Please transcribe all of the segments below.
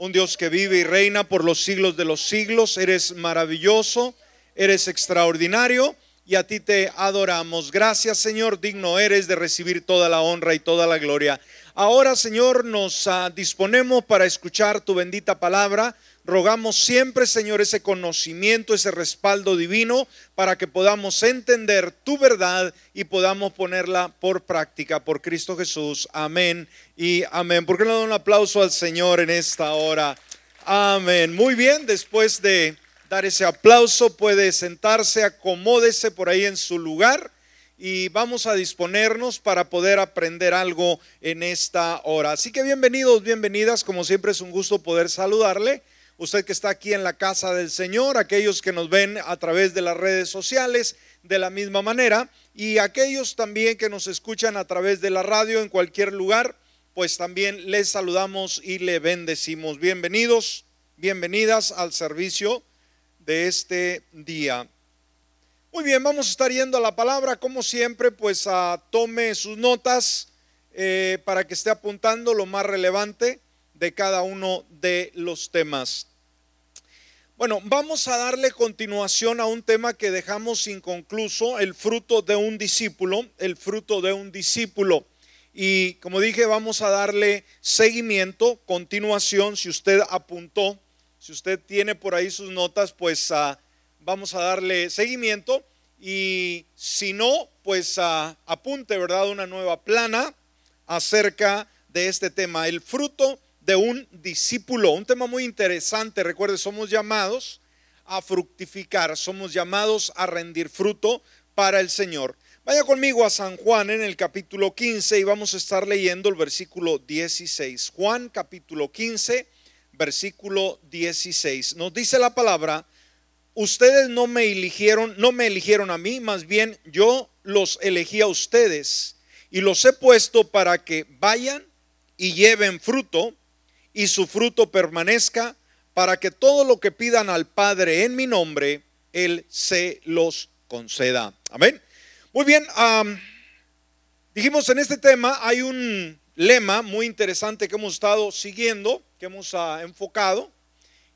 un Dios que vive y reina por los siglos de los siglos. Eres maravilloso, eres extraordinario y a ti te adoramos. Gracias Señor, digno eres de recibir toda la honra y toda la gloria. Ahora Señor, nos ah, disponemos para escuchar tu bendita palabra. Rogamos siempre, Señor, ese conocimiento, ese respaldo divino para que podamos entender tu verdad y podamos ponerla por práctica por Cristo Jesús. Amén y amén. ¿Por qué no da un aplauso al Señor en esta hora? Amén. Muy bien, después de dar ese aplauso, puede sentarse, acomódese por ahí en su lugar y vamos a disponernos para poder aprender algo en esta hora. Así que bienvenidos, bienvenidas, como siempre es un gusto poder saludarle usted que está aquí en la casa del Señor, aquellos que nos ven a través de las redes sociales de la misma manera y aquellos también que nos escuchan a través de la radio en cualquier lugar, pues también les saludamos y le bendecimos. Bienvenidos, bienvenidas al servicio de este día. Muy bien, vamos a estar yendo a la palabra, como siempre, pues a tome sus notas eh, para que esté apuntando lo más relevante de cada uno de los temas. Bueno, vamos a darle continuación a un tema que dejamos inconcluso, el fruto de un discípulo, el fruto de un discípulo. Y como dije, vamos a darle seguimiento, continuación, si usted apuntó, si usted tiene por ahí sus notas, pues uh, vamos a darle seguimiento. Y si no, pues uh, apunte, ¿verdad? Una nueva plana acerca de este tema, el fruto de un discípulo. Un tema muy interesante. Recuerde, somos llamados a fructificar, somos llamados a rendir fruto para el Señor. Vaya conmigo a San Juan en el capítulo 15 y vamos a estar leyendo el versículo 16. Juan capítulo 15, versículo 16. Nos dice la palabra, ustedes no me eligieron, no me eligieron a mí, más bien yo los elegí a ustedes y los he puesto para que vayan y lleven fruto y su fruto permanezca, para que todo lo que pidan al Padre en mi nombre, Él se los conceda. Amén. Muy bien, dijimos en este tema hay un lema muy interesante que hemos estado siguiendo, que hemos ah, enfocado,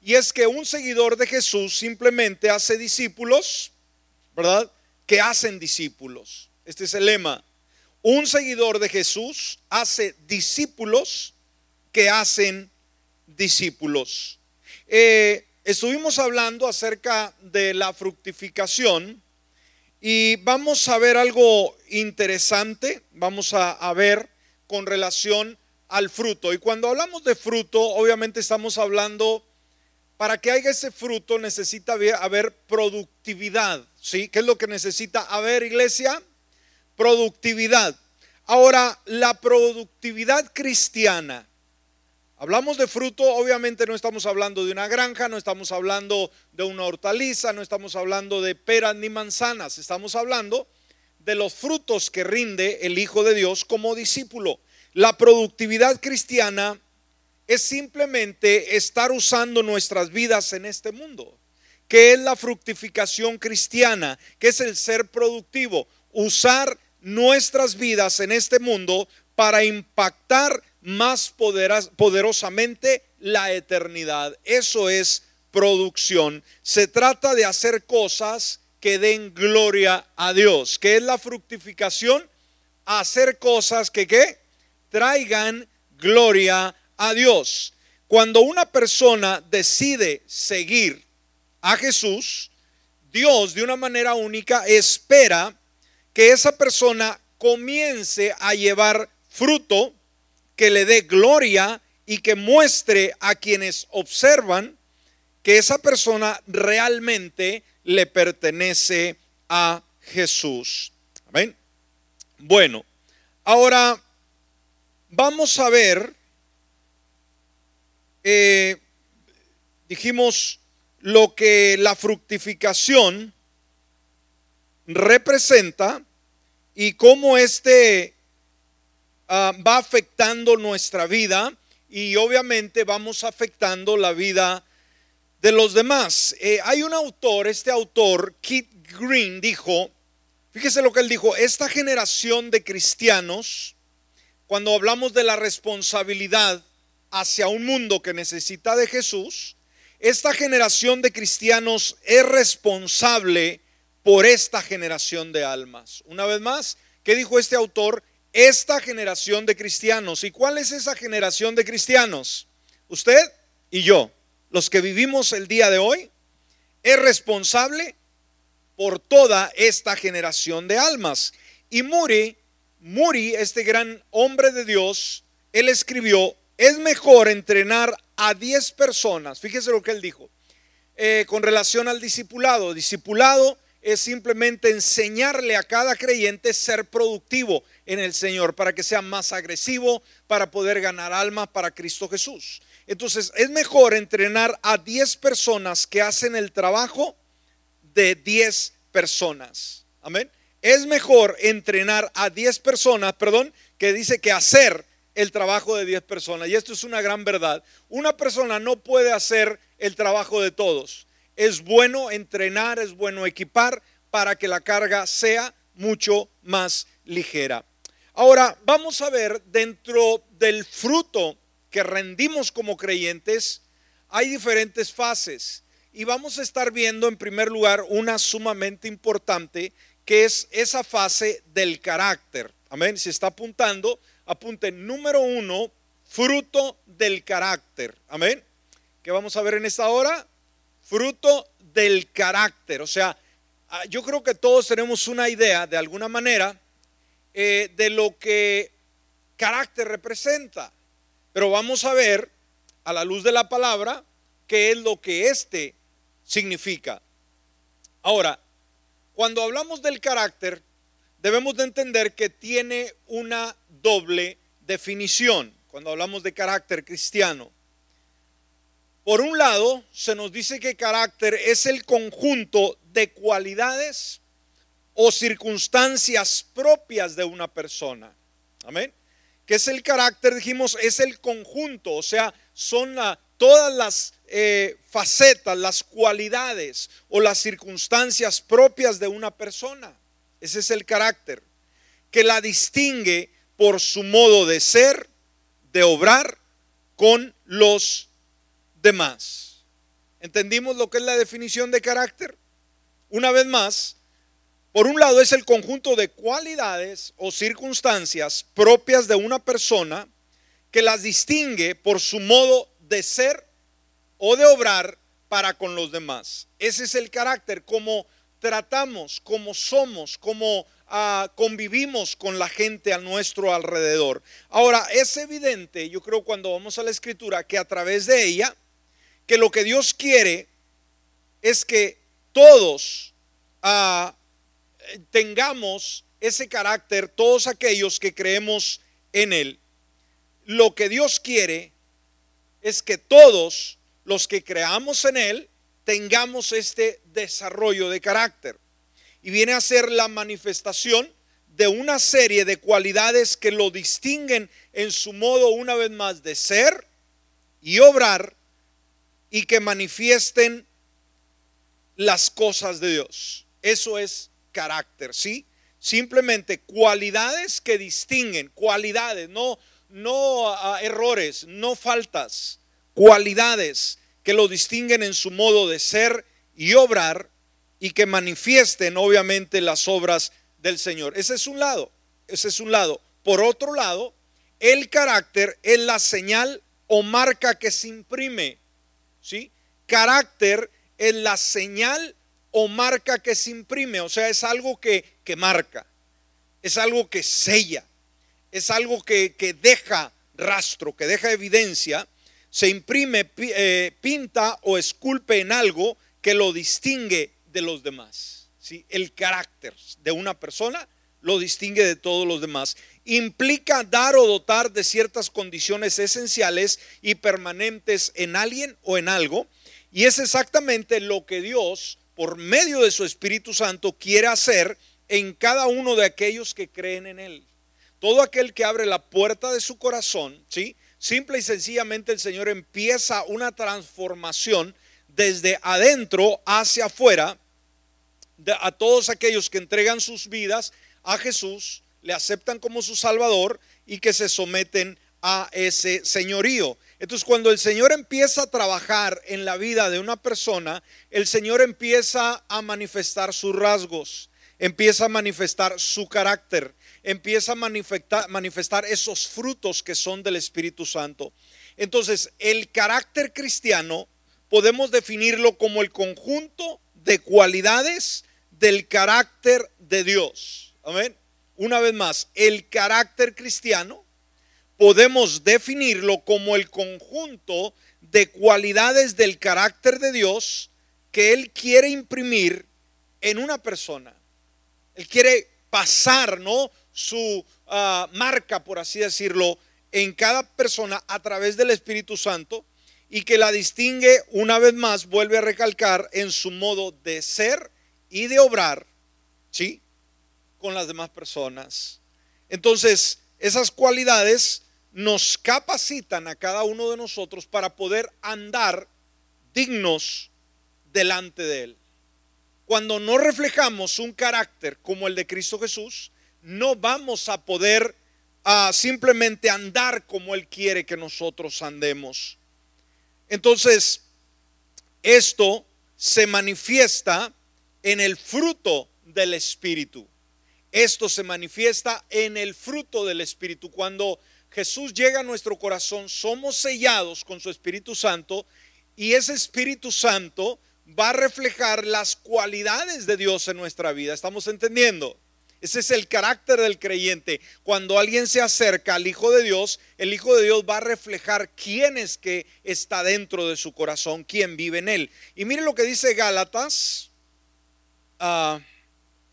y es que un seguidor de Jesús simplemente hace discípulos, ¿verdad? Que hacen discípulos. Este es el lema. Un seguidor de Jesús hace discípulos que hacen discípulos. Eh, estuvimos hablando acerca de la fructificación y vamos a ver algo interesante, vamos a, a ver con relación al fruto. Y cuando hablamos de fruto, obviamente estamos hablando, para que haya ese fruto necesita haber productividad, ¿sí? ¿Qué es lo que necesita haber, iglesia? Productividad. Ahora, la productividad cristiana Hablamos de fruto, obviamente no estamos hablando de una granja, no estamos hablando de una hortaliza, no estamos hablando de peras ni manzanas, estamos hablando de los frutos que rinde el Hijo de Dios como discípulo. La productividad cristiana es simplemente estar usando nuestras vidas en este mundo. ¿Qué es la fructificación cristiana? ¿Qué es el ser productivo? Usar nuestras vidas en este mundo para impactar más poderosamente la eternidad. Eso es producción. Se trata de hacer cosas que den gloria a Dios. ¿Qué es la fructificación? Hacer cosas que ¿qué? traigan gloria a Dios. Cuando una persona decide seguir a Jesús, Dios de una manera única espera que esa persona comience a llevar fruto que le dé gloria y que muestre a quienes observan que esa persona realmente le pertenece a Jesús. Amén. Bueno, ahora vamos a ver, eh, dijimos lo que la fructificación representa y cómo este Ah, va afectando nuestra vida y obviamente vamos afectando la vida de los demás. Eh, hay un autor, este autor, Keith Green, dijo, fíjese lo que él dijo, esta generación de cristianos, cuando hablamos de la responsabilidad hacia un mundo que necesita de Jesús, esta generación de cristianos es responsable por esta generación de almas. Una vez más, ¿qué dijo este autor? Esta generación de cristianos. ¿Y cuál es esa generación de cristianos? Usted y yo, los que vivimos el día de hoy, es responsable por toda esta generación de almas. Y Muri, Muri, este gran hombre de Dios, él escribió, es mejor entrenar a 10 personas, fíjese lo que él dijo, eh, con relación al discipulado. Discipulado es simplemente enseñarle a cada creyente ser productivo en el Señor para que sea más agresivo, para poder ganar almas para Cristo Jesús. Entonces es mejor entrenar a 10 personas que hacen el trabajo de 10 personas. Amén. Es mejor entrenar a 10 personas, perdón, que dice que hacer el trabajo de 10 personas. Y esto es una gran verdad. Una persona no puede hacer el trabajo de todos. Es bueno entrenar, es bueno equipar para que la carga sea mucho más ligera. Ahora, vamos a ver dentro del fruto que rendimos como creyentes, hay diferentes fases. Y vamos a estar viendo en primer lugar una sumamente importante, que es esa fase del carácter. Amén. Si está apuntando, apunte número uno, fruto del carácter. Amén. ¿Qué vamos a ver en esta hora? Fruto del carácter. O sea, ah, yo creo que todos tenemos una idea, de alguna manera, eh, de lo que carácter representa. Pero vamos a ver, a la luz de la palabra, qué es lo que este significa. Ahora, cuando hablamos del carácter, debemos de entender que tiene una doble definición cuando hablamos de carácter cristiano. Por un lado, se nos dice que carácter es el conjunto de cualidades o circunstancias propias de una persona. Amén. ¿Qué es el carácter? Dijimos, es el conjunto, o sea, son todas las eh, facetas, las cualidades o las circunstancias propias de una persona. Ese es el carácter, que la distingue por su modo de ser, de obrar con los demás. ¿Entendimos lo que es la definición de carácter? Una vez más, por un lado es el conjunto de cualidades o circunstancias propias de una persona que las distingue por su modo de ser o de obrar para con los demás. Ese es el carácter, como tratamos, como somos, como ah, convivimos con la gente a nuestro alrededor. Ahora, es evidente, yo creo cuando vamos a la escritura, que a través de ella, que lo que Dios quiere es que todos uh, tengamos ese carácter, todos aquellos que creemos en Él. Lo que Dios quiere es que todos los que creamos en Él tengamos este desarrollo de carácter. Y viene a ser la manifestación de una serie de cualidades que lo distinguen en su modo una vez más de ser y obrar y que manifiesten las cosas de Dios. Eso es carácter, ¿sí? Simplemente cualidades que distinguen, cualidades, no, no ah, errores, no faltas, cualidades que lo distinguen en su modo de ser y obrar y que manifiesten obviamente las obras del Señor. Ese es un lado, ese es un lado. Por otro lado, el carácter es la señal o marca que se imprime, ¿sí? Carácter es la señal o marca que se imprime, o sea, es algo que, marca, es algo que sella, es algo que, deja rastro, que deja evidencia, se imprime, eh, pinta o esculpe en algo que lo distingue de los demás. ¿sí? El carácter de una persona lo distingue de todos los demás. Implica dar o dotar de ciertas condiciones esenciales y permanentes en alguien o en algo. Y es exactamente lo que Dios por medio de su Espíritu Santo, quiere hacer en cada uno de aquellos que creen en Él. Todo aquel que abre la puerta de su corazón, ¿sí? Simple y sencillamente el Señor empieza una transformación desde adentro hacia afuera a todos aquellos que entregan sus vidas a Jesús, le aceptan como su Salvador y que se someten a ese señorío. Entonces cuando el Señor empieza a trabajar en la vida de una persona, el Señor empieza a manifestar sus rasgos, empieza a manifestar su carácter, empieza a manifestar, manifestar esos frutos que son del Espíritu Santo. Entonces el carácter cristiano podemos definirlo como el conjunto de cualidades del carácter de Dios. Amén. Una vez más, el carácter cristiano podemos definirlo como el conjunto de cualidades del carácter de Dios que Él quiere imprimir en una persona. Él quiere pasar, ¿no? Su ah, marca, por así decirlo, en cada persona a través del Espíritu Santo y que la distingue una vez más, vuelve a recalcar en su modo de ser y de obrar, ¿sí? Con las demás personas. Entonces, esas cualidades nos capacitan a cada uno de nosotros para poder andar dignos delante de Él. Cuando no reflejamos un carácter como el de Cristo Jesús, no vamos a poder ah, simplemente andar como Él quiere que nosotros andemos. Entonces, esto se manifiesta en el fruto del Espíritu. Esto se manifiesta en el fruto del Espíritu. Cuando Jesús llega a nuestro corazón, somos sellados con su Espíritu Santo y ese Espíritu Santo va a reflejar las cualidades de Dios en nuestra vida. ¿Estamos entendiendo? Ese es el carácter del creyente. Cuando alguien se acerca al Hijo de Dios, el Hijo de Dios va a reflejar quién es que está dentro de su corazón, quién vive en él. Y mire lo que dice Gálatas, ah,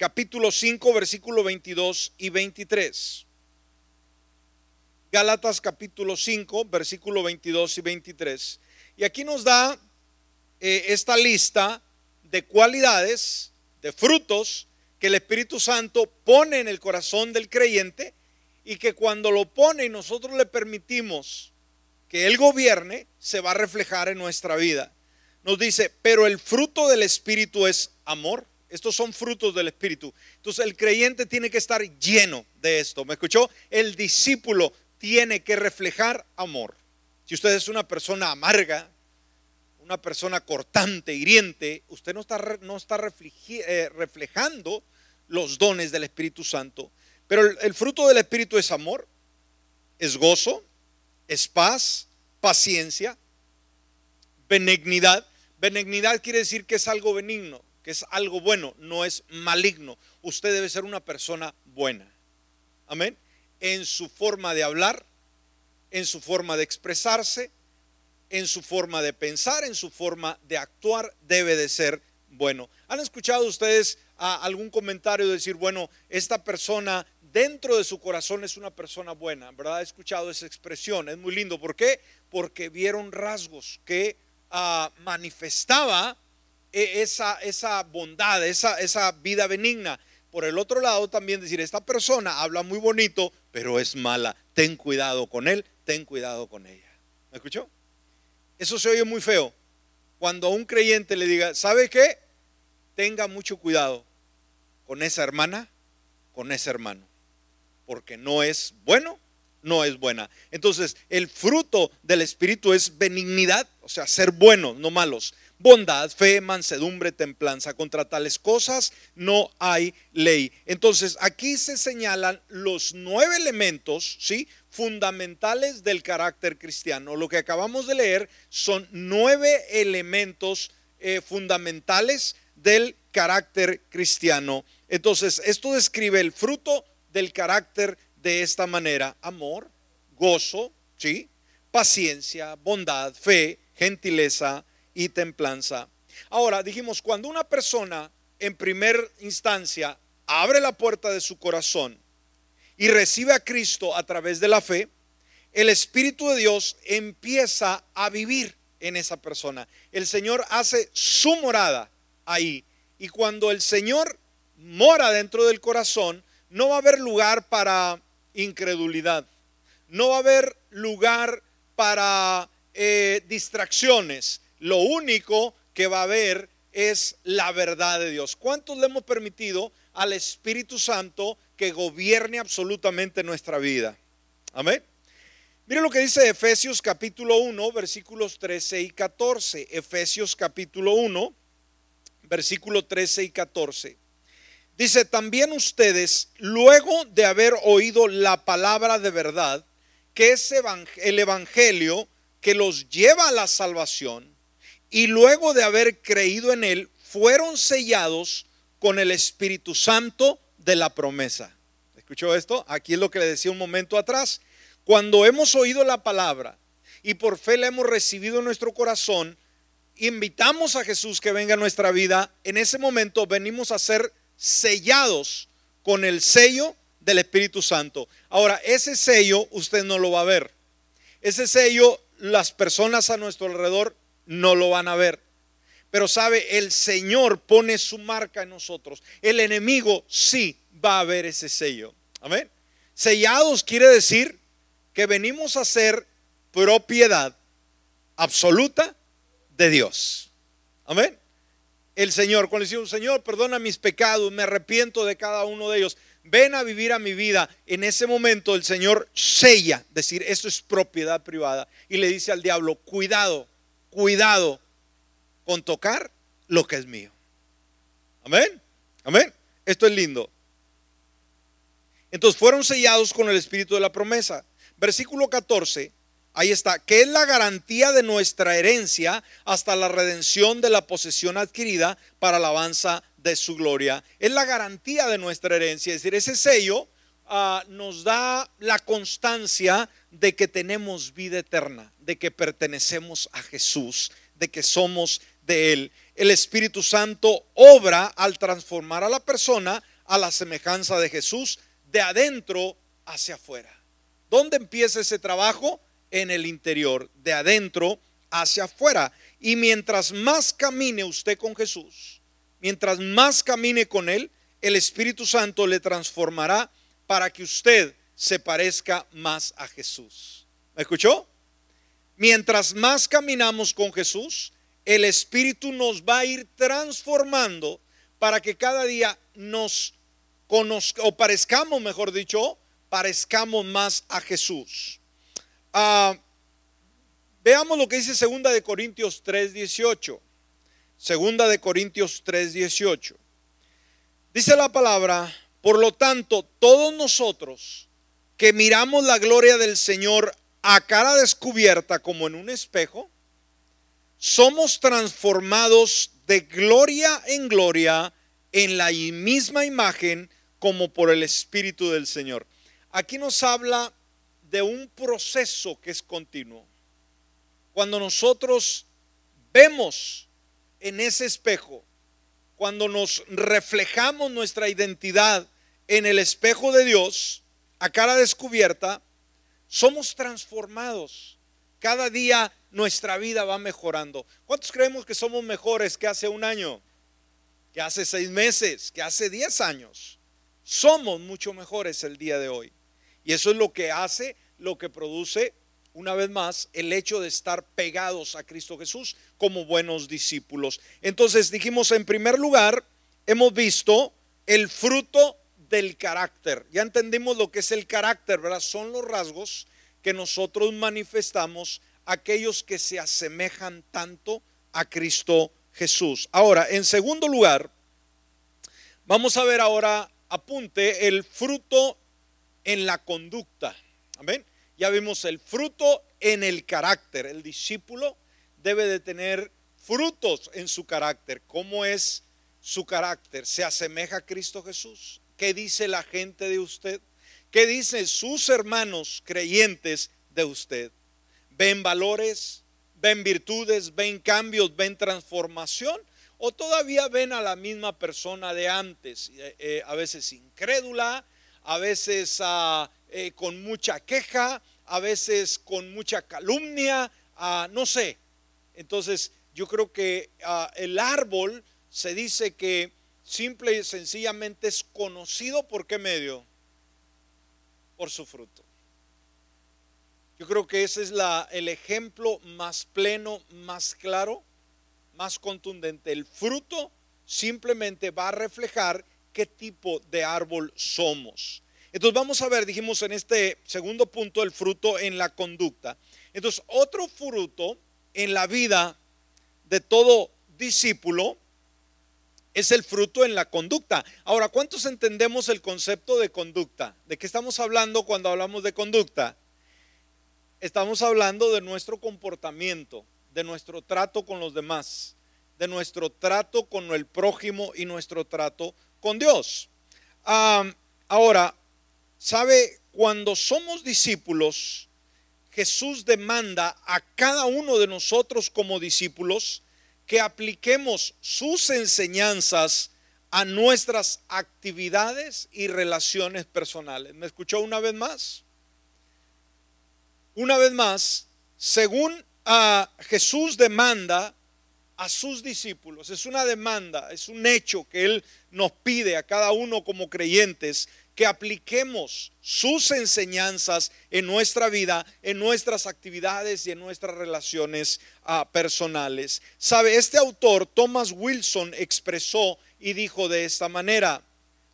capítulo 5, versículo 22 y 23. Gálatas capítulo 5, versículo 22 y 23. Y aquí nos da eh, esta lista de cualidades, de frutos que el Espíritu Santo pone en el corazón del creyente y que cuando lo pone y nosotros le permitimos que Él gobierne, se va a reflejar en nuestra vida. Nos dice, pero el fruto del Espíritu es amor. Estos son frutos del Espíritu. Entonces el creyente tiene que estar lleno de esto. ¿Me escuchó? El discípulo tiene que reflejar amor. Si usted es una persona amarga, una persona cortante, hiriente, usted no está, no está eh, reflejando los dones del Espíritu Santo. Pero el, el fruto del Espíritu es amor, es gozo, es paz, paciencia, benignidad. Benignidad quiere decir que es algo benigno, que es algo bueno, no es maligno. Usted debe ser una persona buena. Amén en su forma de hablar, en su forma de expresarse, en su forma de pensar, en su forma de actuar, debe de ser bueno. ¿Han escuchado ustedes algún comentario de decir, bueno, esta persona dentro de su corazón es una persona buena? ¿Verdad? He escuchado esa expresión, es muy lindo. ¿Por qué? Porque vieron rasgos que ah, manifestaba esa, esa bondad, esa, esa vida benigna. Por el otro lado, también decir, esta persona habla muy bonito, pero es mala. Ten cuidado con él, ten cuidado con ella. ¿Me escuchó? Eso se oye muy feo. Cuando a un creyente le diga, ¿sabe qué? Tenga mucho cuidado con esa hermana, con ese hermano. Porque no es bueno, no es buena. Entonces, el fruto del Espíritu es benignidad, o sea, ser buenos, no malos bondad, fe, mansedumbre, templanza. Contra tales cosas no hay ley. Entonces, aquí se señalan los nueve elementos, ¿sí? Fundamentales del carácter cristiano. Lo que acabamos de leer son nueve elementos eh, fundamentales del carácter cristiano. Entonces, esto describe el fruto del carácter de esta manera. Amor, gozo, ¿sí? Paciencia, bondad, fe, gentileza, y templanza. Ahora, dijimos, cuando una persona en primer instancia abre la puerta de su corazón y recibe a Cristo a través de la fe, el Espíritu de Dios empieza a vivir en esa persona. El Señor hace su morada ahí. Y cuando el Señor mora dentro del corazón, no va a haber lugar para incredulidad. No va a haber lugar para eh, distracciones lo único que va a haber es la verdad de Dios. ¿Cuántos le hemos permitido al Espíritu Santo que gobierne absolutamente nuestra vida? Amén. Mire lo que dice Efesios capítulo 1, versículos 13 y 14. Efesios capítulo 1, versículo 13 y 14. Dice, también ustedes, luego de haber oído la palabra de verdad, que es el Evangelio que los lleva a la salvación, y luego de haber creído en él, fueron sellados con el Espíritu Santo de la promesa. ¿Escuchó esto? Aquí es lo que le decía un momento atrás. Cuando hemos oído la palabra y por fe la hemos recibido en nuestro corazón, invitamos a Jesús que venga a nuestra vida, en ese momento venimos a ser sellados con el sello del Espíritu Santo. Ahora, ese sello usted no lo va a ver. Ese sello las personas a nuestro alrededor no lo van a ver. Pero sabe, el Señor pone su marca en nosotros. El enemigo sí va a ver ese sello. Amén. Sellados quiere decir que venimos a ser propiedad absoluta de Dios. Amén. El Señor, cuando decimos, Señor, perdona mis pecados, me arrepiento de cada uno de ellos, ven a vivir a mi vida. En ese momento el Señor sella, decir, esto es propiedad privada. Y le dice al diablo, cuidado, cuidado con tocar lo que es mío. Amén. Amén. Esto es lindo. Entonces fueron sellados con el espíritu de la promesa. Versículo 14, ahí está, que es la garantía de nuestra herencia hasta la redención de la posesión adquirida para alabanza de su gloria. Es la garantía de nuestra herencia, es decir, ese sello ah, nos da la constancia de que tenemos vida eterna, de que pertenecemos a Jesús, de que somos de Él. El Espíritu Santo obra al transformar a la persona a la semejanza de Jesús de adentro hacia afuera. ¿Dónde empieza ese trabajo? En el interior, de adentro hacia afuera. Y mientras más camine usted con Jesús, mientras más camine con Él, el Espíritu Santo le transformará para que usted se parezca más a Jesús. ¿Me escuchó? Mientras más caminamos con Jesús, el Espíritu nos va a ir transformando para que cada día nos o parezcamos, mejor dicho, parezcamos más a Jesús. Ah, veamos lo que dice segunda de Corintios 3:18. Segunda de Corintios 3:18. Dice la palabra, por lo tanto, todos nosotros que miramos la gloria del Señor a cara descubierta como en un espejo, somos transformados de gloria en gloria en la misma imagen como por el Espíritu del Señor. Aquí nos habla de un proceso que es continuo. Cuando nosotros vemos en ese espejo, cuando nos reflejamos nuestra identidad en el espejo de Dios, a cara descubierta, somos transformados. Cada día nuestra vida va mejorando. ¿Cuántos creemos que somos mejores que hace un año? Que hace seis meses, que hace diez años somos mucho mejores el día de hoy. Y eso es lo que hace, lo que produce, una vez más, el hecho de estar pegados a Cristo Jesús como buenos discípulos. Entonces dijimos, en primer lugar, hemos visto el fruto del carácter. Ya entendimos lo que es el carácter, ¿verdad? Son los rasgos que nosotros manifestamos aquellos que se asemejan tanto a Cristo Jesús. Ahora, en segundo lugar, vamos a ver ahora apunte el fruto en la conducta. Amén. Ya vimos el fruto en el carácter. El discípulo debe de tener frutos en su carácter. ¿Cómo es su carácter? ¿Se asemeja a Cristo Jesús? ¿Qué dice la gente de usted? ¿Qué dicen sus hermanos creyentes de usted? ¿Ven valores? ¿Ven virtudes? ¿Ven cambios? ¿Ven transformación? o todavía ven a la misma persona de antes, eh, eh, a veces incrédula, a veces ah, eh, con mucha queja, a veces con mucha calumnia, ah, no sé. Entonces yo creo que ah, el árbol se dice que simple y sencillamente es conocido por qué medio? Por su fruto. Yo creo que ese es la, el ejemplo más pleno, más claro más contundente. El fruto simplemente va a reflejar qué tipo de árbol somos. Entonces vamos a ver, dijimos en este segundo punto, el fruto en la conducta. Entonces, otro fruto en la vida de todo discípulo es el fruto en la conducta. Ahora, ¿cuántos entendemos el concepto de conducta? ¿De qué estamos hablando cuando hablamos de conducta? Estamos hablando de nuestro comportamiento, de nuestro trato con los demás, de nuestro trato con el prójimo y nuestro trato con Dios. ahora, ¿sabe? Cuando somos discípulos, Jesús demanda a cada uno de nosotros como discípulos que apliquemos sus enseñanzas a nuestras actividades y relaciones personales. ¿Me escuchó una vez más? Una vez más, según ah, Jesús demanda a sus discípulos, es una demanda, es un hecho que Él nos pide a cada uno como creyentes que apliquemos sus enseñanzas en nuestra vida, en nuestras actividades y en nuestras relaciones ah, personales. Sabe, este autor, Thomas Wilson, expresó y dijo de esta manera,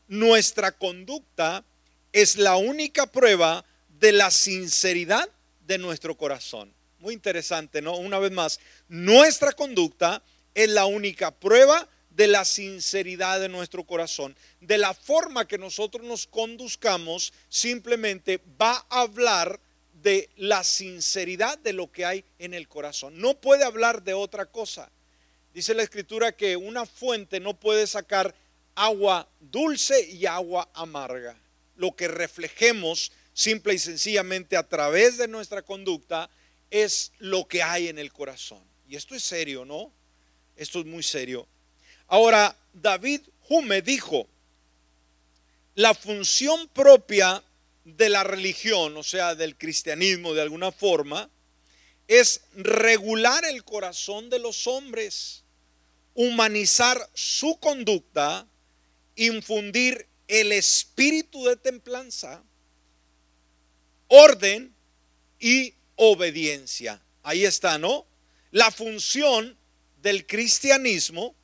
nuestra conducta es la única prueba de la sinceridad de nuestro corazón. Muy interesante, ¿no? Una vez más, nuestra conducta es la única prueba de la sinceridad de nuestro corazón. De la forma que nosotros nos conduzcamos, simplemente va a hablar de la sinceridad de lo que hay en el corazón. No puede hablar de otra cosa. Dice la escritura que una fuente no puede sacar agua dulce y agua amarga. Lo que reflejemos simple y sencillamente a través de nuestra conducta es lo que hay en el corazón. Y esto es serio, ¿no? Esto es muy serio. Ahora, David Hume dijo, la función propia de la religión, o sea, del cristianismo de alguna forma, es regular el corazón de los hombres, humanizar su conducta, infundir el espíritu de templanza, orden y obediencia. Ahí está, ¿no? La función del cristianismo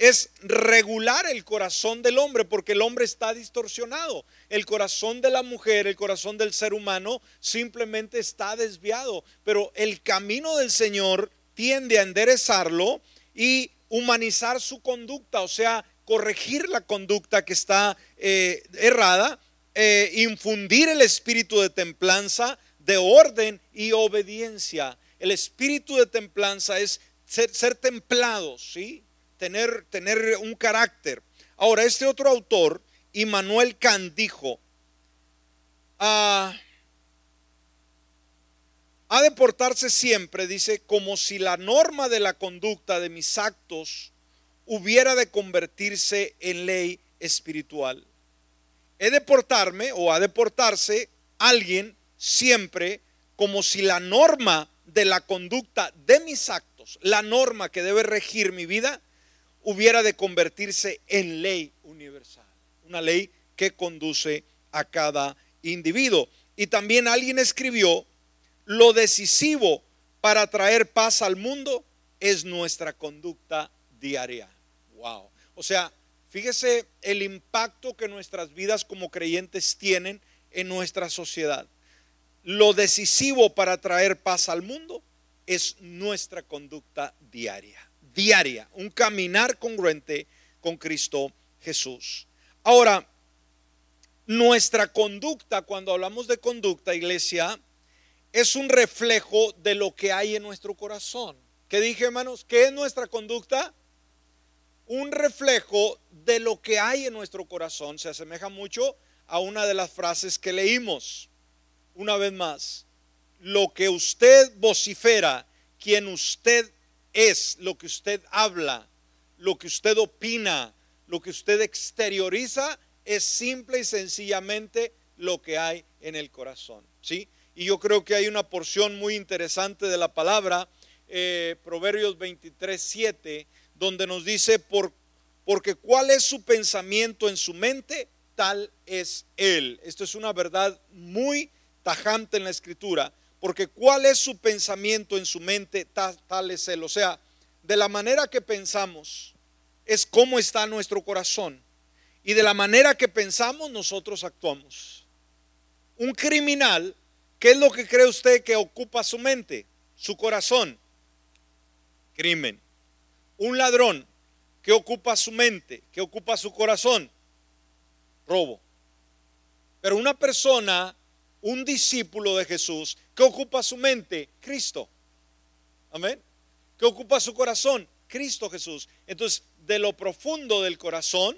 es regular el corazón del hombre, porque el hombre está distorsionado. El corazón de la mujer, el corazón del ser humano simplemente está desviado. Pero el camino del Señor tiende a enderezarlo y humanizar su conducta, o sea, corregir la conducta que está eh, errada, eh, infundir el espíritu de templanza, de orden y obediencia. El espíritu de templanza es ser, ser templados, ¿sí? Tener, tener un carácter. Ahora, este otro autor, Immanuel Kant, dijo, ah, ha de portarse siempre, dice, como si la norma de la conducta de mis actos hubiera de convertirse en ley espiritual. He de portarme o ha de portarse alguien siempre como si la norma de la conducta de mis actos, la norma que debe regir mi vida, hubiera de convertirse en ley universal, una ley que conduce a cada individuo. Y también alguien escribió, lo decisivo para traer paz al mundo es nuestra conducta diaria. Wow. O sea, fíjese el impacto que nuestras vidas como creyentes tienen en nuestra sociedad. Lo decisivo para traer paz al mundo es nuestra conducta diaria diaria, un caminar congruente con Cristo Jesús. Ahora, nuestra conducta, cuando hablamos de conducta, iglesia, es un reflejo de lo que hay en nuestro corazón. ¿Qué dije, hermanos? ¿Qué es nuestra conducta? Un reflejo de lo que hay en nuestro corazón. Se asemeja mucho a una de las frases que leímos. Una vez más, lo que usted vocifera, quien usted es lo que usted habla, lo que usted opina, lo que usted exterioriza, es simple y sencillamente lo que hay en el corazón. ¿sí? Y yo creo que hay una porción muy interesante de la palabra, eh, Proverbios 23, 7, donde nos dice, por, porque cuál es su pensamiento en su mente, tal es él. Esto es una verdad muy tajante en la escritura porque cuál es su pensamiento en su mente, tal, es él. O sea, de la manera que pensamos es cómo está nuestro corazón. Y de la manera que pensamos nosotros actuamos. Un criminal, ¿qué es lo que cree usted que ocupa su mente? Su corazón. Crimen. Un ladrón, ¿qué ocupa su mente? ¿Qué ocupa su corazón? Robo. Pero una persona, un discípulo de Jesús, ¿qué ocupa su mente? Cristo. Amén. ¿Qué ocupa su corazón? Cristo Jesús. Entonces, de lo profundo del corazón,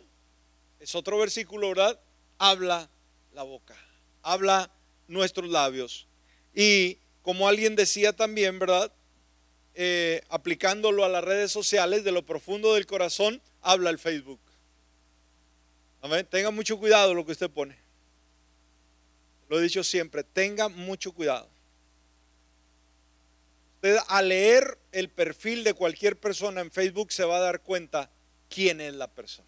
es otro versículo, ¿verdad? Habla la boca, habla nuestros labios. Y como alguien decía también, ¿verdad? Eh, aplicándolo a las redes sociales, de lo profundo del corazón, habla el Facebook. Amén. Tenga mucho cuidado lo que usted pone. Lo he dicho siempre, tenga mucho cuidado. Usted al leer el perfil de cualquier persona en Facebook se va a dar cuenta quién es la persona.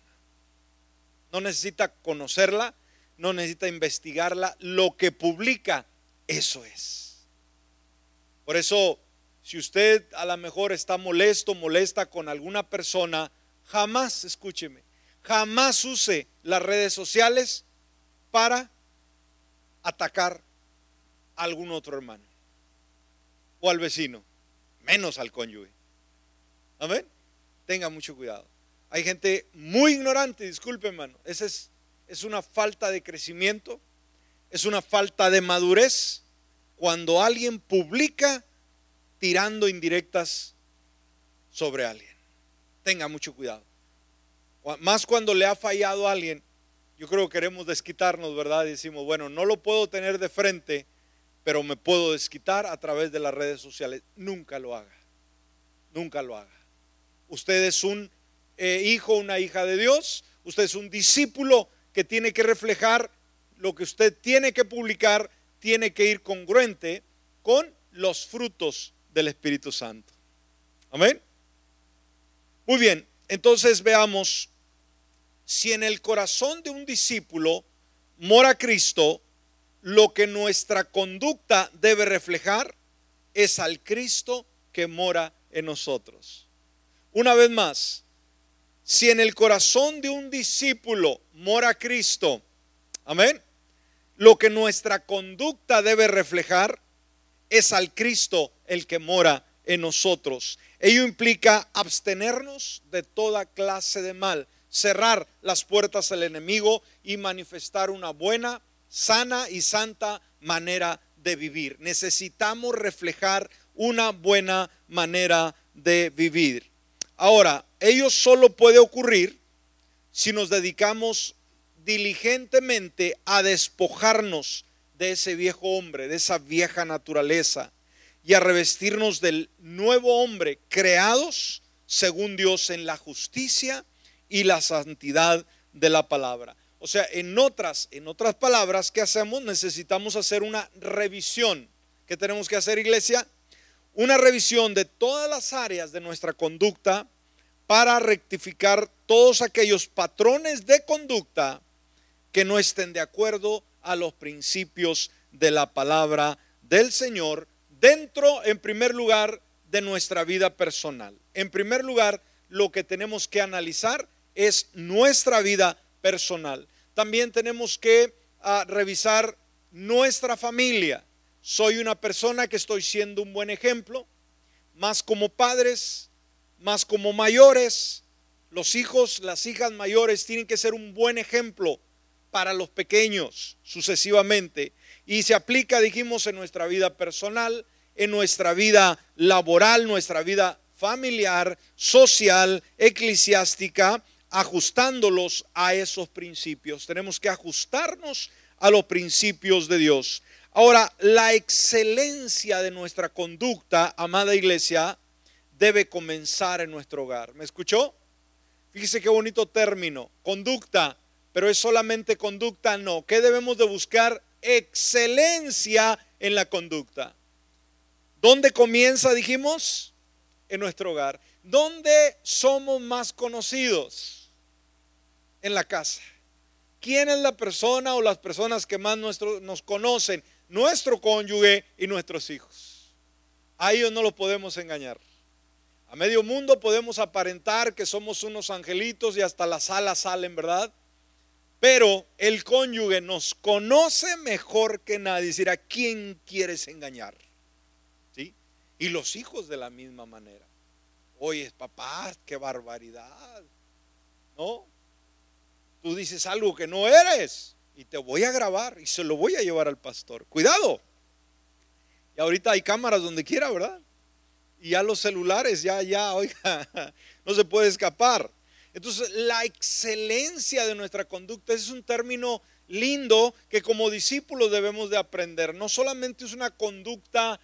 No necesita conocerla, no necesita investigarla. Lo que publica, eso es. Por eso, si usted a lo mejor está molesto, molesta con alguna persona, jamás, escúcheme, jamás use las redes sociales para atacar a algún otro hermano o al vecino, menos al cónyuge. Amén. Tenga mucho cuidado. Hay gente muy ignorante, disculpe hermano, esa es, es una falta de crecimiento, es una falta de madurez cuando alguien publica tirando indirectas sobre alguien. Tenga mucho cuidado. Más cuando le ha fallado a alguien, yo creo que queremos desquitarnos, ¿verdad? Y decimos, bueno, no lo puedo tener de frente, pero me puedo desquitar a través de las redes sociales. Nunca lo haga. Nunca lo haga. Usted es un eh, hijo, una hija de Dios. Usted es un discípulo que tiene que reflejar lo que usted tiene que publicar, tiene que ir congruente con los frutos del Espíritu Santo. Amén. Muy bien, entonces veamos si en el corazón de un discípulo mora Cristo, lo que nuestra conducta debe reflejar es al Cristo que mora en nosotros. Una vez más, si en el corazón de un discípulo mora Cristo, amén, lo que nuestra conducta debe reflejar es al Cristo el que mora en nosotros. Ello implica abstenernos de toda clase de mal cerrar las puertas al enemigo y manifestar una buena, sana y santa manera de vivir. Necesitamos reflejar una buena manera de vivir. Ahora, ello solo puede ocurrir si nos dedicamos diligentemente a despojarnos de ese viejo hombre, de esa vieja naturaleza, y a revestirnos del nuevo hombre, creados según Dios en la justicia y la santidad de la palabra. O sea, en otras, en otras palabras, ¿qué hacemos? Necesitamos hacer una revisión. ¿Qué tenemos que hacer, iglesia? Una revisión de todas las áreas de nuestra conducta para rectificar todos aquellos patrones de conducta que no estén de acuerdo a los principios de la palabra del Señor dentro, en primer lugar, de nuestra vida personal. En primer lugar, lo que tenemos que analizar es nuestra vida personal. También tenemos que ah, revisar nuestra familia. Soy una persona que estoy siendo un buen ejemplo, más como padres, más como mayores. Los hijos, las hijas mayores tienen que ser un buen ejemplo para los pequeños sucesivamente. Y se aplica, dijimos, en nuestra vida personal, en nuestra vida laboral, nuestra vida familiar, social, eclesiástica ajustándolos a esos principios. Tenemos que ajustarnos a los principios de Dios. Ahora, la excelencia de nuestra conducta, amada iglesia, debe comenzar en nuestro hogar. ¿Me escuchó? Fíjese qué bonito término, conducta, pero es solamente conducta, no. ¿Qué debemos de buscar? Excelencia en la conducta. ¿Dónde comienza, dijimos? En nuestro hogar. ¿Dónde somos más conocidos? En la casa. ¿Quién es la persona o las personas que más nos conocen? Nuestro cónyuge y nuestros hijos. A ellos no los podemos engañar. A medio mundo podemos aparentar que somos unos angelitos y hasta las alas salen, ¿verdad? Pero el cónyuge nos conoce mejor que nadie. Decir, ¿a quién quieres engañar? ¿Sí? Y los hijos de la misma manera. Oye, papá, qué barbaridad. ¿No? Tú dices algo que no eres y te voy a grabar y se lo voy a llevar al pastor. Cuidado. Y ahorita hay cámaras donde quiera, ¿verdad? Y ya los celulares, ya, ya, oiga, no se puede escapar. Entonces, la excelencia de nuestra conducta es un término lindo que como discípulos debemos de aprender. No solamente es una conducta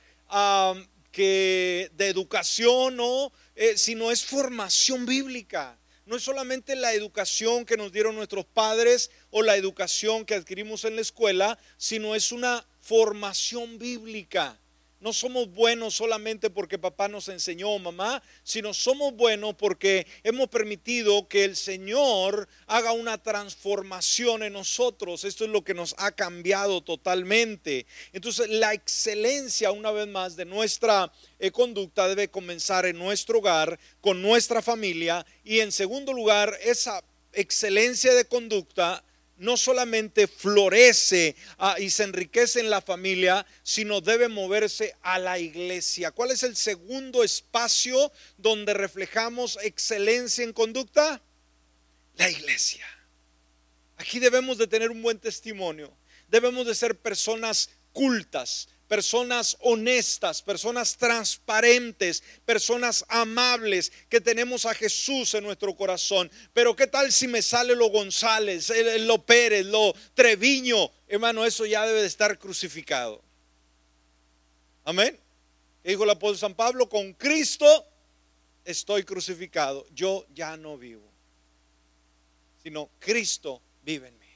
que de educación, ¿no? Eh, sino es formación bíblica. No es solamente la educación que nos dieron nuestros padres o la educación que adquirimos en la escuela, sino es una formación bíblica. No somos buenos solamente porque papá nos enseñó, mamá, sino somos buenos porque hemos permitido que el Señor haga una transformación en nosotros. Esto es lo que nos ha cambiado totalmente. Entonces, la excelencia, una vez más, de nuestra eh, conducta debe comenzar en nuestro hogar, con nuestra familia. Y en segundo lugar, esa excelencia de conducta no solamente florece ah, y se enriquece en la familia, sino debe moverse a la iglesia. ¿Cuál es el segundo espacio donde reflejamos excelencia en conducta? La iglesia. Aquí debemos de tener un buen testimonio. Debemos de ser personas cultas, personas honestas, personas transparentes, personas amables, que tenemos a Jesús en nuestro corazón. Pero ¿qué tal si me sale lo González, lo Pérez, lo Treviño? Hermano, eso ya debe de estar crucificado. Amén. Dijo el apóstol San Pablo, con Cristo estoy crucificado. Yo ya no vivo, sino Cristo vive en mí.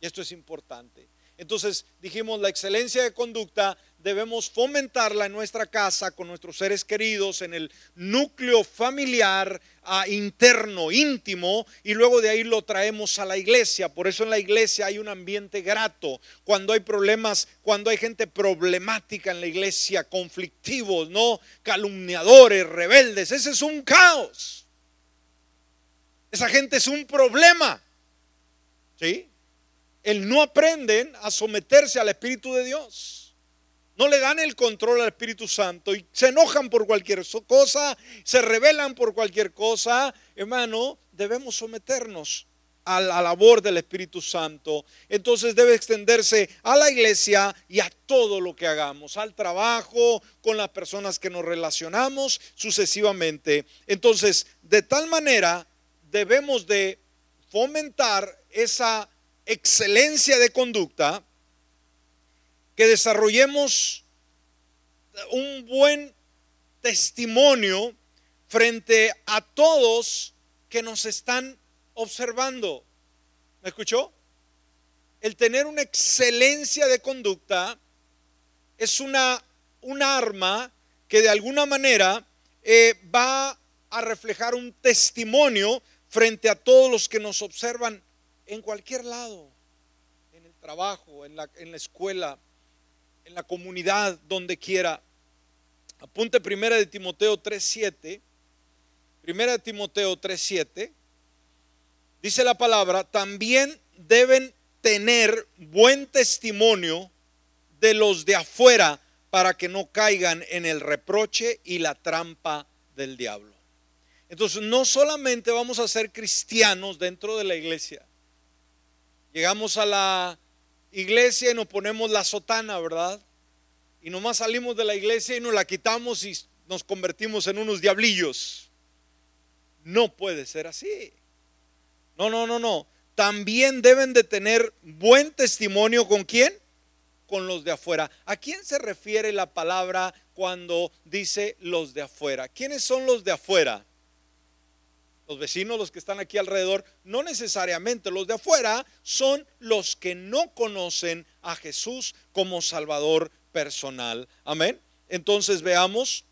Y esto es importante. Entonces dijimos, la excelencia de conducta debemos fomentarla en nuestra casa, con nuestros seres queridos, en el núcleo familiar ah, interno, íntimo, y luego de ahí lo traemos a la iglesia. Por eso en la iglesia hay un ambiente grato. Cuando hay problemas, cuando hay gente problemática en la iglesia, conflictivos, no calumniadores, rebeldes, ese es un caos. Esa gente es un problema. ¿Sí? El no aprenden a someterse al Espíritu de Dios. No le dan el control al Espíritu Santo y se enojan por cualquier cosa, se rebelan por cualquier cosa. Hermano, debemos someternos a la labor del Espíritu Santo. Entonces debe extenderse a la iglesia y a todo lo que hagamos, al trabajo, con las personas que nos relacionamos sucesivamente. Entonces, de tal manera debemos de fomentar esa excelencia de conducta, que desarrollemos un buen testimonio frente a todos que nos están observando. ¿Me escuchó? El tener una excelencia de conducta es una, un arma que de alguna manera eh, va a reflejar un testimonio frente a todos los que nos observan en cualquier lado, en el trabajo, en la, escuela, en la comunidad, donde quiera. Apunte primera de Timoteo 3.7. Primera de Timoteo 3.7. Dice la palabra, también deben tener buen testimonio de los de afuera para que no caigan en el reproche y la trampa del diablo. Entonces, no solamente vamos a ser cristianos dentro de la iglesia, Llegamos a la iglesia y nos ponemos la sotana, ¿verdad? Y nomás salimos de la iglesia y nos la quitamos y nos convertimos en unos diablillos. No puede ser así. No, no, no, no. También deben de tener buen testimonio con quién? Con los de afuera. ¿A quién se refiere la palabra cuando dice los de afuera? ¿Quiénes son los de afuera? Los vecinos, los que están aquí alrededor, no necesariamente los de afuera, son los que no conocen a Jesús como Salvador personal. Amén. Entonces veamos,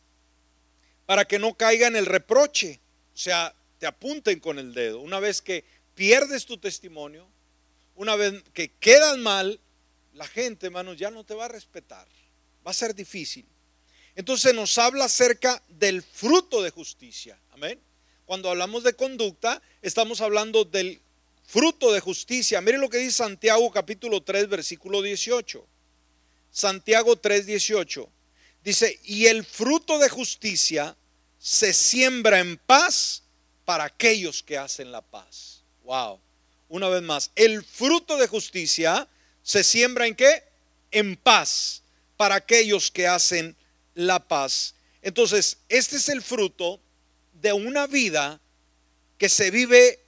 para que no caiga en el reproche, o sea, te apunten con el dedo. Una vez que pierdes tu testimonio, una vez que quedas mal, la gente, hermanos, ya no te va a respetar. Va a ser difícil. Entonces nos habla acerca del fruto de justicia. Amén. Cuando hablamos de conducta, estamos hablando del fruto de justicia. Mire lo que dice Santiago capítulo 3, versículo 18. Santiago 3, 18. Dice, y el fruto de justicia se siembra en paz para aquellos que hacen la paz. Wow. Una vez más, el fruto de justicia se siembra en qué? En paz para aquellos que hacen la paz. Entonces, este es el fruto de una vida que se vive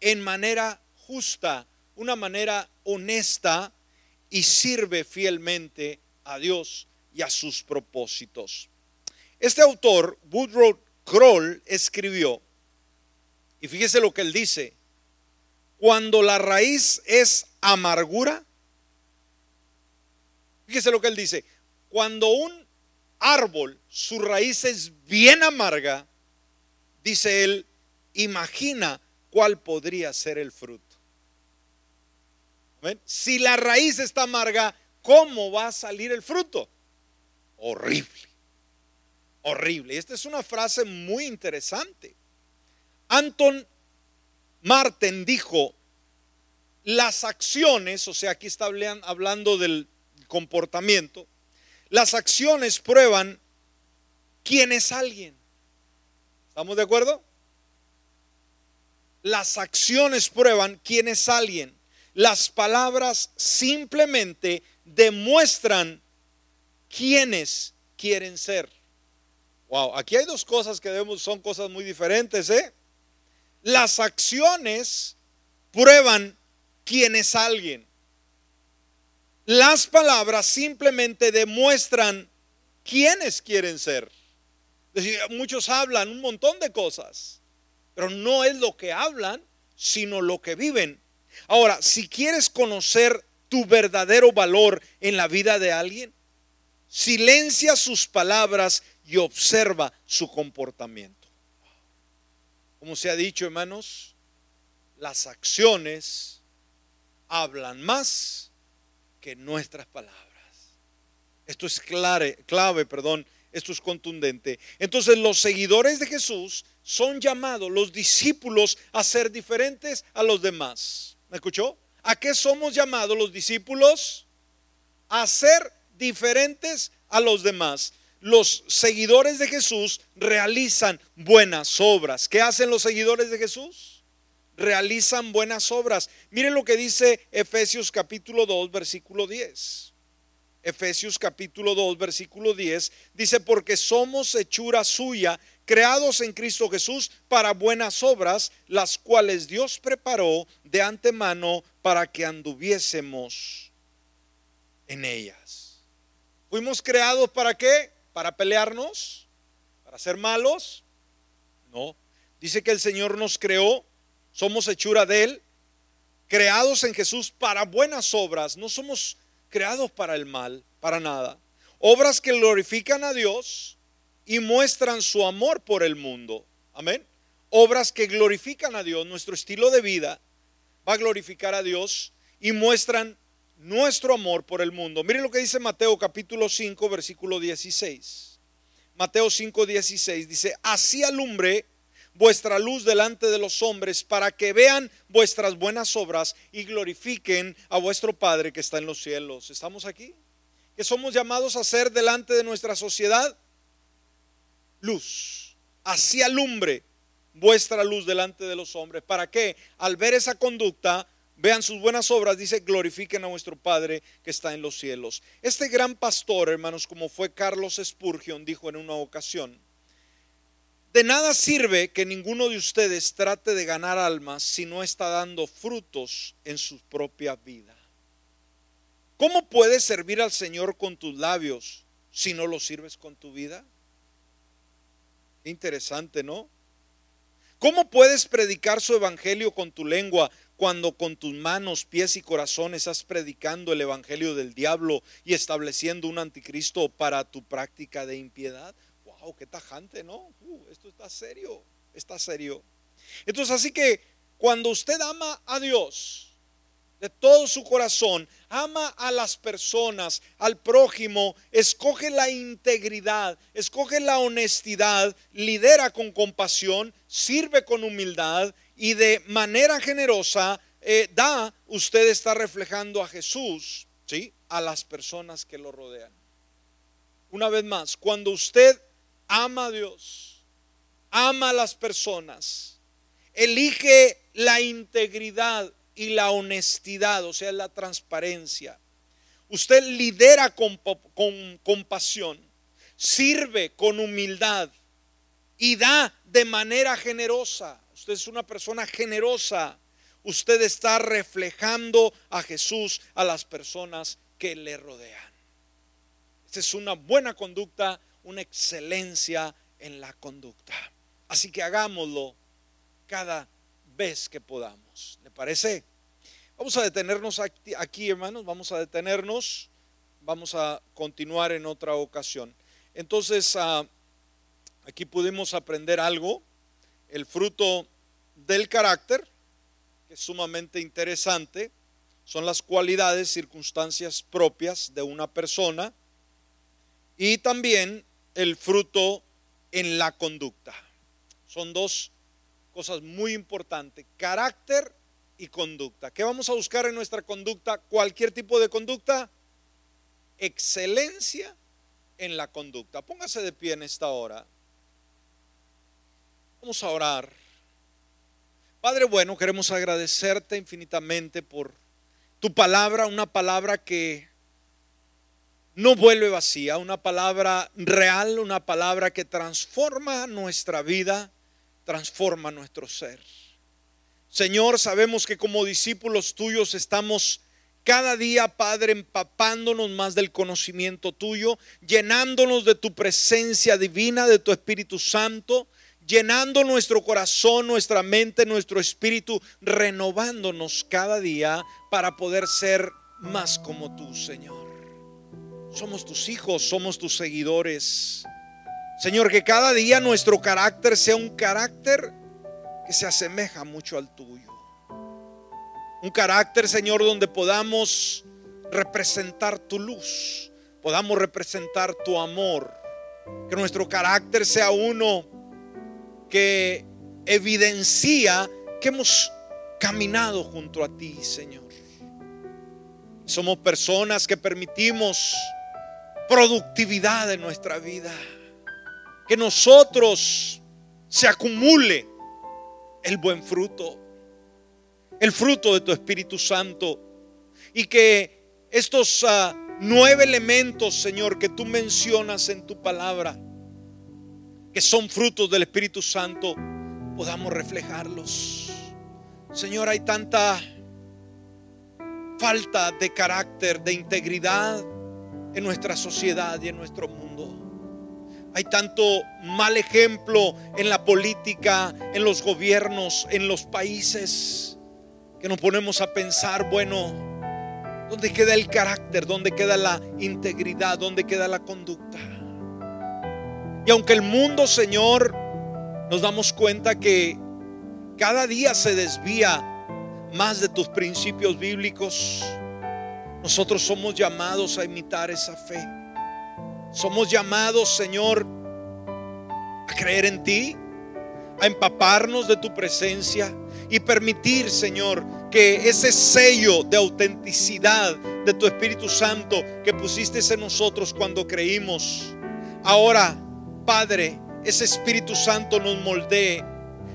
en manera justa, una manera honesta y sirve fielmente a Dios y a sus propósitos. Este autor, Woodrow Kroll, escribió, y fíjese lo que él dice, cuando la raíz es amargura, Fíjese lo que él dice. Cuando un árbol, su raíz es bien amarga, dice él, imagina cuál podría ser el fruto. Si la raíz está amarga, ¿cómo va a salir el fruto? Horrible. Horrible. Esta es una frase muy interesante. Anton Marten dijo, las acciones, o sea, aquí está hablando del comportamiento, las acciones prueban quién es alguien. ¿Estamos de acuerdo? Las acciones prueban quién es alguien. Las palabras simplemente demuestran quiénes quieren ser. Wow, aquí hay dos cosas que debemos, son cosas muy diferentes, ¿eh? Las acciones prueban quién es alguien. Las palabras simplemente demuestran quiénes quieren ser. Muchos hablan un montón de cosas, pero no es lo que hablan, sino lo que viven. Ahora, si quieres conocer tu verdadero valor en la vida de alguien, silencia sus palabras y observa su comportamiento. Como se ha dicho, hermanos, las acciones hablan más que nuestras palabras. Esto es clave, clave, perdón, esto es contundente. Entonces los seguidores de Jesús son llamados, los discípulos, a ser diferentes a los demás. ¿Me escuchó? ¿A qué somos llamados los discípulos? A ser diferentes a los demás. Los seguidores de Jesús realizan buenas obras. ¿Qué hacen los seguidores de Jesús? realizan buenas obras. Miren lo que dice Efesios capítulo 2, versículo 10. Efesios capítulo 2, versículo 10, dice, porque somos hechura suya, creados en Cristo Jesús para buenas obras, las cuales Dios preparó de antemano para que anduviésemos en ellas. ¿Fuimos creados para qué? ¿Para pelearnos? ¿Para ser malos? No. Dice que el Señor nos creó somos hechura de Él, creados en Jesús para buenas obras. No somos creados para el mal, para nada. Obras que glorifican a Dios y muestran su amor por el mundo. Amén. Obras que glorifican a Dios, nuestro estilo de vida va a glorificar a Dios y muestran nuestro amor por el mundo. Mire lo que dice Mateo capítulo 5, versículo 16. Mateo 5, 16 dice, así alumbre vuestra luz delante de los hombres para que vean vuestras buenas obras y glorifiquen a vuestro Padre que está en los cielos. ¿Estamos aquí? ¿Qué somos llamados a ser delante de nuestra sociedad? Luz. Así alumbre vuestra luz delante de los hombres. ¿Para que Al ver esa conducta, vean sus buenas obras, dice, glorifiquen a vuestro Padre que está en los cielos. Este gran pastor, hermanos, como fue Carlos Spurgeon, dijo en una ocasión, de nada sirve que ninguno de ustedes trate de ganar almas si no está dando frutos en su propia vida. ¿Cómo puedes servir al Señor con tus labios si no lo sirves con tu vida? Interesante, ¿no? ¿Cómo puedes predicar su evangelio con tu lengua cuando con tus manos, pies y corazón estás predicando el evangelio del diablo y estableciendo un anticristo para tu práctica de impiedad? Wow, qué tajante, ¿no? Uh, esto está serio, está serio. Entonces, así que cuando usted ama a Dios de todo su corazón, ama a las personas, al prójimo, escoge la integridad, escoge la honestidad, lidera con compasión, sirve con humildad y de manera generosa, eh, da, usted está reflejando a Jesús, ¿sí? A las personas que lo rodean. Una vez más, cuando usted ama a Dios, ama a las personas, elige la integridad y la honestidad, o sea, la transparencia. Usted lidera con, compasión, sirve con humildad y da de manera generosa. Usted es una persona generosa. Usted está reflejando a Jesús a las personas que le rodean. Esta es una buena conducta, una excelencia en la conducta. Así que hagámoslo cada vez que podamos. ¿Le parece? Vamos a detenernos aquí, hermanos. Vamos a detenernos. Vamos a continuar en otra ocasión. Entonces, ah, aquí pudimos aprender algo. El fruto del carácter, que es sumamente interesante, son las cualidades, circunstancias propias de una persona y también el fruto en la conducta. Son dos cosas muy importantes, carácter y conducta. ¿Qué vamos a buscar en nuestra conducta? Cualquier tipo de conducta, excelencia en la conducta. Póngase de pie en esta hora. Vamos a orar. Padre bueno, queremos agradecerte infinitamente por tu palabra, una palabra que no vuelve vacía, una palabra real, una palabra que transforma nuestra vida transforma nuestro ser. Señor, sabemos que como discípulos tuyos estamos cada día, Padre, empapándonos más del conocimiento tuyo, llenándonos de tu presencia divina, de tu Espíritu Santo, llenando nuestro corazón, nuestra mente, nuestro espíritu, renovándonos cada día para poder ser más como tú, Señor. Somos tus hijos, somos tus seguidores. Señor, que cada día nuestro carácter sea un carácter que se asemeja mucho al tuyo. Un carácter, Señor, donde podamos representar tu luz, podamos representar tu amor. Que nuestro carácter sea uno que evidencia que hemos caminado junto a ti, Señor. Somos personas que permitimos productividad en nuestra vida que nosotros se acumule el buen fruto, el fruto de tu Espíritu Santo, y que estos ah, nueve elementos, Señor, que tú mencionas en tu palabra, que son frutos del Espíritu Santo, podamos reflejarlos. Señor, hay tanta falta de carácter, de integridad en nuestra sociedad y en nuestro mundo. Hay tanto mal ejemplo en la política, en los gobiernos, en los países, que nos ponemos a pensar, bueno, ¿dónde queda el carácter? ¿Dónde queda la integridad? ¿Dónde queda la conducta? Y aunque el mundo, Señor, nos damos cuenta que cada día se desvía más de tus principios bíblicos, nosotros somos llamados a imitar esa fe. Somos llamados, Señor, a creer en ti, a empaparnos de tu presencia y permitir, Señor, que ese sello de autenticidad de tu Espíritu Santo que pusiste en nosotros cuando creímos, ahora, Padre, ese Espíritu Santo nos moldee,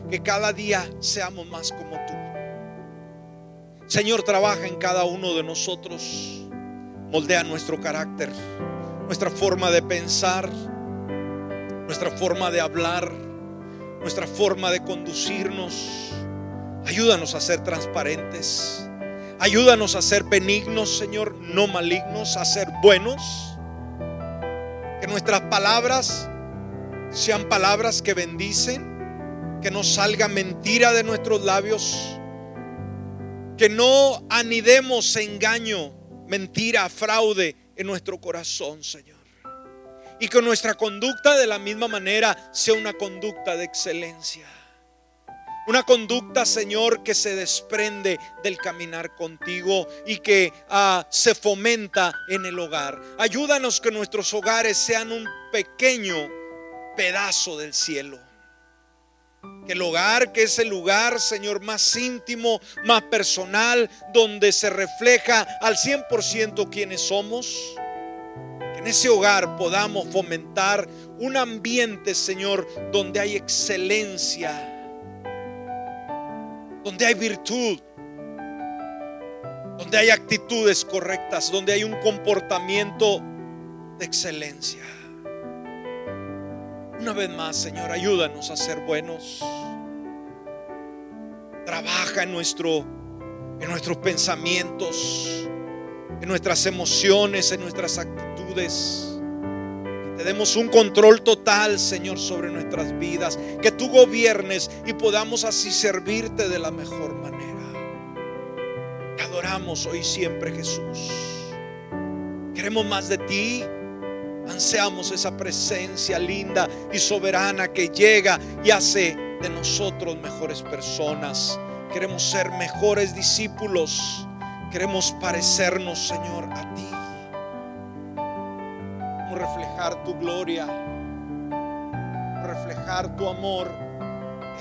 que cada día seamos más como tú. Señor, trabaja en cada uno de nosotros, moldea nuestro carácter nuestra forma de pensar, nuestra forma de hablar, nuestra forma de conducirnos. Ayúdanos a ser transparentes. Ayúdanos a ser benignos, Señor, no malignos, a ser buenos. Que nuestras palabras sean palabras que bendicen, que no salga mentira de nuestros labios, que no anidemos engaño, mentira, fraude en nuestro corazón, Señor. Y que nuestra conducta de la misma manera sea una conducta de excelencia. Una conducta, Señor, que se desprende del caminar contigo y que ah, se fomenta en el hogar. Ayúdanos que nuestros hogares sean un pequeño pedazo del cielo. Que el hogar, que es el lugar, Señor, más íntimo, más personal, donde se refleja al 100% quienes somos. Que en ese hogar podamos fomentar un ambiente, Señor, donde hay excelencia, donde hay virtud, donde hay actitudes correctas, donde hay un comportamiento de excelencia. Una vez más, Señor, ayúdanos a ser buenos. Trabaja en, nuestro, en nuestros pensamientos, en nuestras emociones, en nuestras actitudes. Te demos un control total, Señor, sobre nuestras vidas. Que tú gobiernes y podamos así servirte de la mejor manera. Te adoramos hoy siempre, Jesús. Queremos más de ti. Anseamos esa presencia linda y soberana que llega y hace de nosotros mejores personas. Queremos ser mejores discípulos. Queremos parecernos, Señor, a ti. Queremos reflejar tu gloria. Reflejar tu amor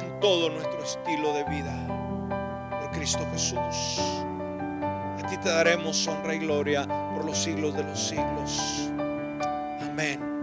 en todo nuestro estilo de vida. Por Cristo Jesús. A ti te daremos honra y gloria por los siglos de los siglos. Amén.